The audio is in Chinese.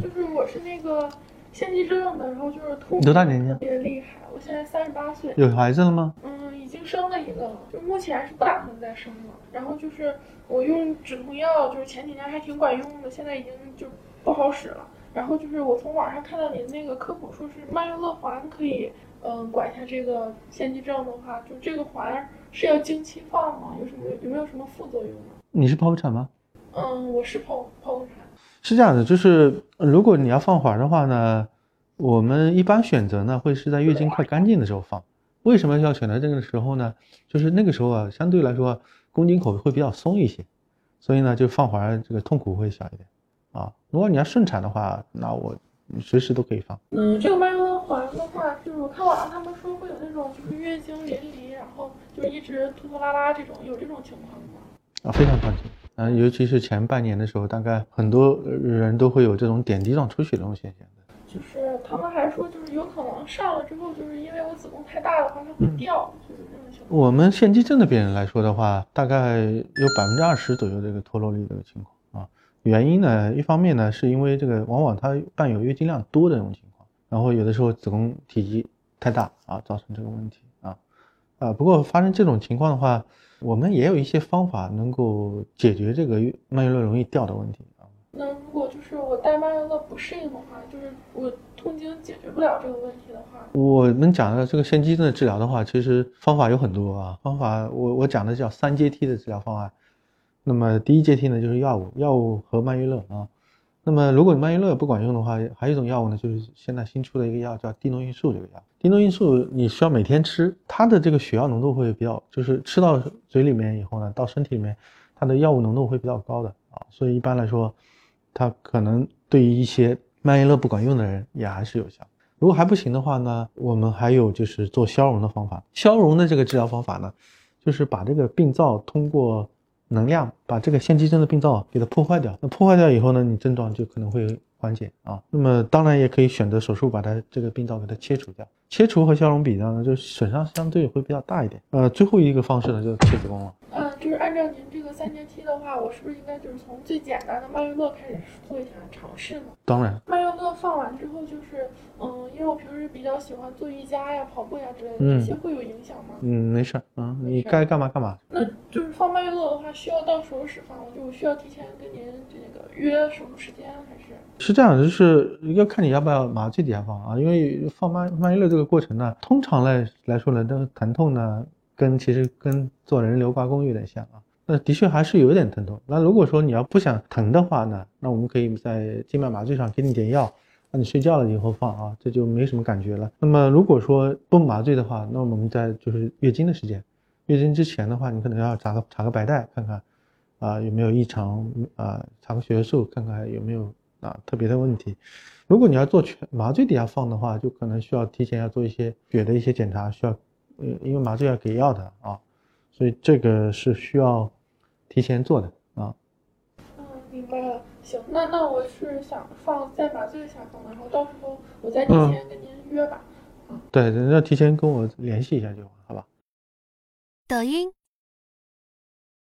就是我是那个腺肌症的，然后就是吐，多大年纪？特别厉害，我现在三十八岁。有孩子了吗？嗯，已经生了一个了，就目前是不打算再生了。然后就是我用止痛药，就是前几年还挺管用的，现在已经就不好使了。然后就是我从网上看到您那个科普，说是曼月乐环可以，嗯，管一下这个腺肌症的话，就这个环是要经期放吗？有什么有没有什么副作用呢？你是剖腹产吗？嗯，我是剖。是这样的，就是如果你要放环的话呢，我们一般选择呢会是在月经快干净的时候放。为什么要选择这个时候呢？就是那个时候啊，相对来说宫颈口会比较松一些，所以呢就放环这个痛苦会小一点。啊，如果你要顺产的话，那我随时都可以放。嗯，这个曼月乐环的话，就是我看网上他们说会有那种就是月经淋漓，然后就一直拖拖拉拉这种，有这种情况吗？啊，非常放心。嗯，尤其是前半年的时候，大概很多人都会有这种点滴状出血这种现象的。就是他们还说，就是有可能上了之后，就是因为我子宫太大的话，它会掉，就是这种情况。我们腺肌症的病人来说的话，大概有百分之二十左右这个脱落率这个情况啊。原因呢，一方面呢，是因为这个往往它伴有月经量多的这种情况，然后有的时候子宫体积太大啊，造成这个问题啊啊。不过发生这种情况的话，我们也有一些方法能够解决这个曼月乐容易掉的问题啊。那如果就是我带曼月乐不适应的话，就是我痛经解决不了这个问题的话，我们讲的这个腺肌症的治疗的话，其实方法有很多啊。方法我我讲的叫三阶梯的治疗方案。那么第一阶梯呢，就是药物，药物和曼月乐啊。那么如果你曼月乐不管用的话，还有一种药物呢，就是现在新出的一个药叫地诺孕素这个药。地诺孕素你需要每天吃，它的这个血药浓度会比较，就是吃到嘴里面以后呢，到身体里面，它的药物浓度会比较高的啊。所以一般来说，它可能对于一些曼月乐不管用的人也还是有效。如果还不行的话呢，我们还有就是做消融的方法。消融的这个治疗方法呢，就是把这个病灶通过能量把这个腺肌症的病灶给它破坏掉，那破坏掉以后呢，你症状就可能会缓解啊。那么当然也可以选择手术把它这个病灶给它切除掉。切除和消融比呢，就损伤相对会比较大一点。呃，最后一个方式呢就是切子宫了。嗯，就是按照您这个三阶梯的话，我是不是应该就是从最简单的曼月乐开始做一下尝试呢？当然，曼月乐放完之后就是，嗯，因为我平时比较喜欢做瑜伽呀、跑步呀之类的，这些会有影响吗？嗯，没事啊，你该干嘛干嘛。那就是放曼月乐的话，需要到什么时放我？就需要提前跟您这个约什么时间还是？是这样，就是要看你要不要麻醉底下放啊，因为放曼曼月乐这个过程呢，通常来来说呢，这个疼痛呢，跟其实跟做人流刮宫有点像啊。那的确还是有点疼痛。那如果说你要不想疼的话呢，那我们可以在静脉麻醉上给你点药，让你睡觉了以后放啊，这就没什么感觉了。那么如果说不麻醉的话，那我们在就是月经的时间，月经之前的话，你可能要查个查个白带看看，啊有没有异常啊，查个血素看看有没有啊特别的问题。如果你要做全麻醉底下放的话，就可能需要提前要做一些血的一些检查，需要呃因为麻醉要给药的啊。所以这个是需要提前做的啊。嗯，明白了。行，那那我是想放在麻醉下放，然后到时候我再提前跟您约吧。对，要提前跟我联系一下就好，好吧？抖音。